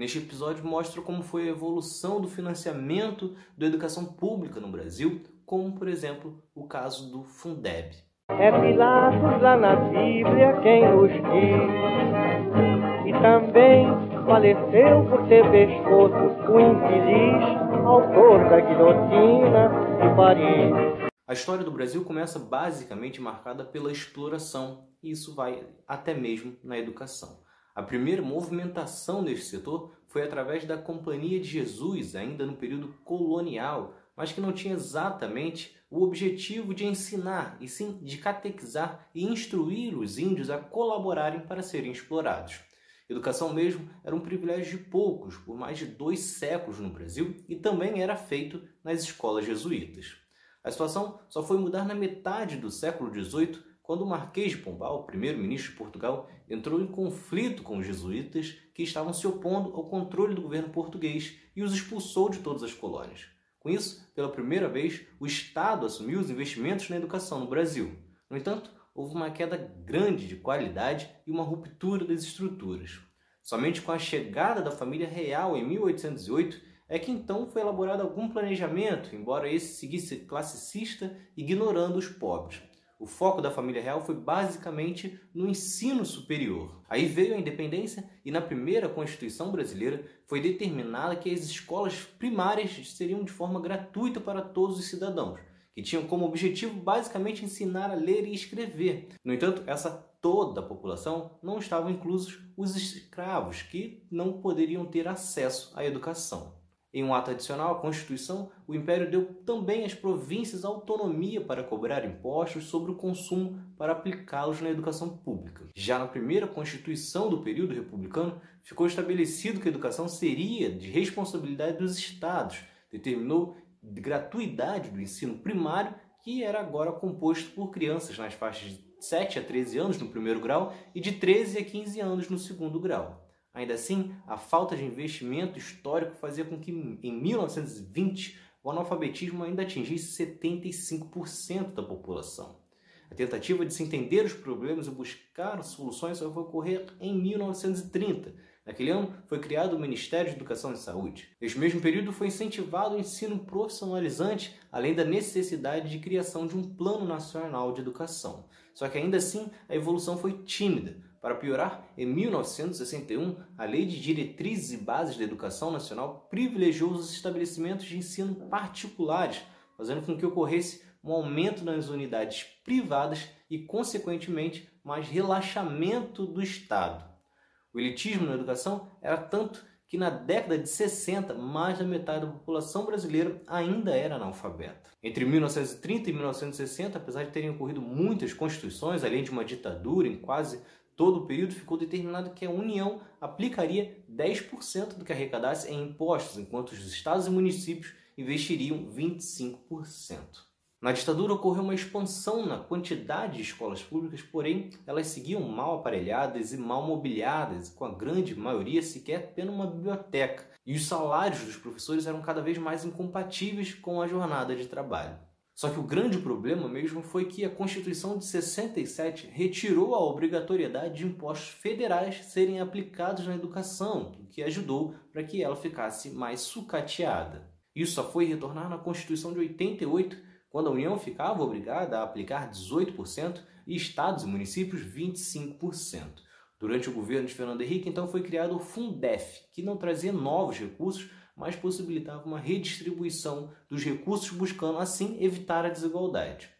Neste episódio mostro como foi a evolução do financiamento da educação pública no Brasil, como por exemplo o caso do Fundeb. É Pilatos lá na Bíblia quem nos diz, e também faleceu por ter pescoço o infeliz autor da guilhotina de Paris. A história do Brasil começa basicamente marcada pela exploração, e isso vai até mesmo na educação. A primeira movimentação neste setor foi através da Companhia de Jesus, ainda no período colonial, mas que não tinha exatamente o objetivo de ensinar, e sim de catequizar e instruir os índios a colaborarem para serem explorados. Educação mesmo era um privilégio de poucos por mais de dois séculos no Brasil e também era feito nas escolas jesuítas. A situação só foi mudar na metade do século XVIII, quando o Marquês de Pombal, primeiro-ministro de Portugal, entrou em conflito com os jesuítas que estavam se opondo ao controle do governo português e os expulsou de todas as colônias. Com isso, pela primeira vez, o Estado assumiu os investimentos na educação no Brasil. No entanto, houve uma queda grande de qualidade e uma ruptura das estruturas. Somente com a chegada da família real em 1808 é que então foi elaborado algum planejamento, embora esse seguisse classicista, ignorando os pobres. O foco da família real foi basicamente no ensino superior. Aí veio a independência e na primeira Constituição brasileira foi determinada que as escolas primárias seriam de forma gratuita para todos os cidadãos que tinham como objetivo basicamente ensinar a ler e escrever. No entanto, essa toda a população não estavam inclusos os escravos, que não poderiam ter acesso à educação. Em um ato adicional à Constituição, o Império deu também às províncias autonomia para cobrar impostos sobre o consumo para aplicá-los na educação pública. Já na primeira Constituição do período republicano, ficou estabelecido que a educação seria de responsabilidade dos estados, determinou de gratuidade do ensino primário, que era agora composto por crianças nas faixas de 7 a 13 anos no primeiro grau e de 13 a 15 anos no segundo grau. Ainda assim, a falta de investimento histórico fazia com que, em 1920, o analfabetismo ainda atingisse 75% da população. A tentativa de se entender os problemas e buscar soluções só vai ocorrer em 1930, Naquele ano, foi criado o Ministério de Educação e Saúde. Neste mesmo período, foi incentivado o ensino profissionalizante, além da necessidade de criação de um Plano Nacional de Educação. Só que ainda assim, a evolução foi tímida. Para piorar, em 1961, a Lei de Diretrizes e Bases da Educação Nacional privilegiou os estabelecimentos de ensino particulares, fazendo com que ocorresse um aumento nas unidades privadas e, consequentemente, mais relaxamento do Estado. O elitismo na educação era tanto que na década de 60, mais da metade da população brasileira ainda era analfabeta. Entre 1930 e 1960, apesar de terem ocorrido muitas constituições, além de uma ditadura em quase todo o período, ficou determinado que a União aplicaria 10% do que arrecadasse em impostos, enquanto os estados e municípios investiriam 25%. Na ditadura ocorreu uma expansão na quantidade de escolas públicas, porém elas seguiam mal aparelhadas e mal mobiliadas, com a grande maioria sequer tendo uma biblioteca, e os salários dos professores eram cada vez mais incompatíveis com a jornada de trabalho. Só que o grande problema mesmo foi que a Constituição de 67 retirou a obrigatoriedade de impostos federais serem aplicados na educação, o que ajudou para que ela ficasse mais sucateada. Isso só foi retornar na Constituição de 88 quando a União ficava obrigada a aplicar 18% e estados e municípios 25%. Durante o governo de Fernando Henrique, então, foi criado o Fundef, que não trazia novos recursos, mas possibilitava uma redistribuição dos recursos, buscando assim evitar a desigualdade.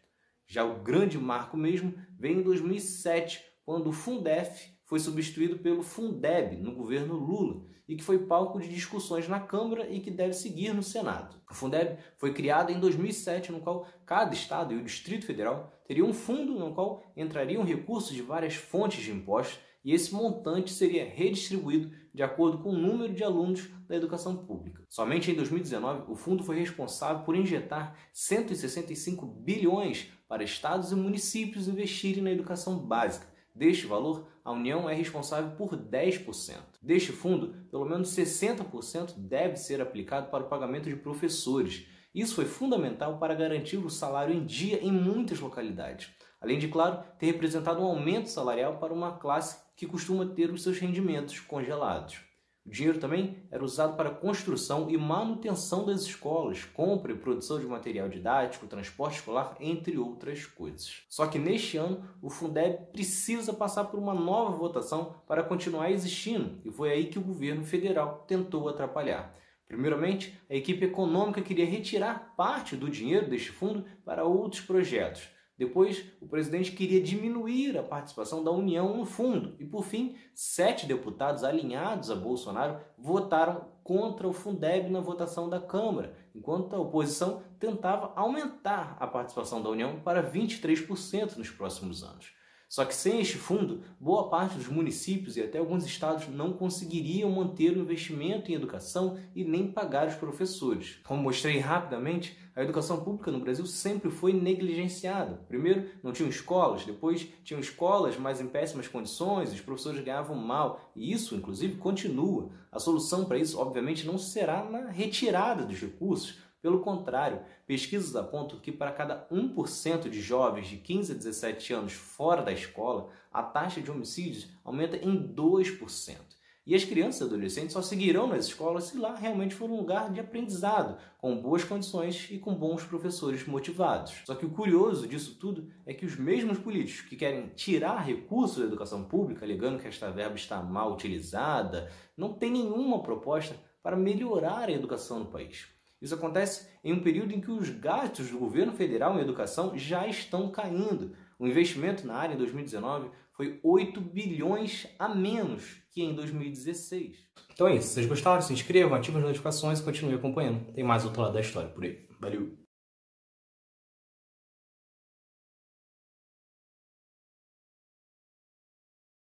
Já o grande marco mesmo vem em 2007, quando o Fundef foi substituído pelo Fundeb no governo Lula e que foi palco de discussões na Câmara e que deve seguir no Senado. O Fundeb foi criado em 2007, no qual cada estado e o Distrito Federal teriam um fundo no qual entrariam recursos de várias fontes de impostos e esse montante seria redistribuído de acordo com o número de alunos da educação pública. Somente em 2019, o fundo foi responsável por injetar 165 bilhões para estados e municípios investirem na educação básica, Deste valor, a União é responsável por 10%. Deste fundo, pelo menos 60% deve ser aplicado para o pagamento de professores. Isso foi fundamental para garantir o salário em dia em muitas localidades, além de, claro, ter representado um aumento salarial para uma classe que costuma ter os seus rendimentos congelados. O dinheiro também era usado para construção e manutenção das escolas, compra e produção de material didático, transporte escolar, entre outras coisas. Só que neste ano, o Fundeb precisa passar por uma nova votação para continuar existindo, e foi aí que o governo federal tentou atrapalhar. Primeiramente, a equipe econômica queria retirar parte do dinheiro deste fundo para outros projetos. Depois, o presidente queria diminuir a participação da União no fundo. E, por fim, sete deputados alinhados a Bolsonaro votaram contra o Fundeb na votação da Câmara, enquanto a oposição tentava aumentar a participação da União para 23% nos próximos anos. Só que sem este fundo, boa parte dos municípios e até alguns estados não conseguiriam manter o investimento em educação e nem pagar os professores. Como mostrei rapidamente, a educação pública no Brasil sempre foi negligenciada. Primeiro, não tinham escolas, depois tinham escolas, mas em péssimas condições, os professores ganhavam mal, e isso, inclusive, continua. A solução para isso, obviamente, não será na retirada dos recursos, pelo contrário, pesquisas apontam que para cada 1% de jovens de 15 a 17 anos fora da escola, a taxa de homicídios aumenta em 2%. E as crianças e adolescentes só seguirão nas escolas se lá realmente for um lugar de aprendizado, com boas condições e com bons professores motivados. Só que o curioso disso tudo é que os mesmos políticos que querem tirar recursos da educação pública, alegando que esta verba está mal utilizada, não têm nenhuma proposta para melhorar a educação no país. Isso acontece em um período em que os gastos do governo federal em educação já estão caindo. O investimento na área em 2019 foi 8 bilhões a menos que em 2016. Então é isso. Se vocês gostaram, se inscrevam, ativem as notificações e continuem acompanhando. Tem mais outro lado da história por aí. Valeu!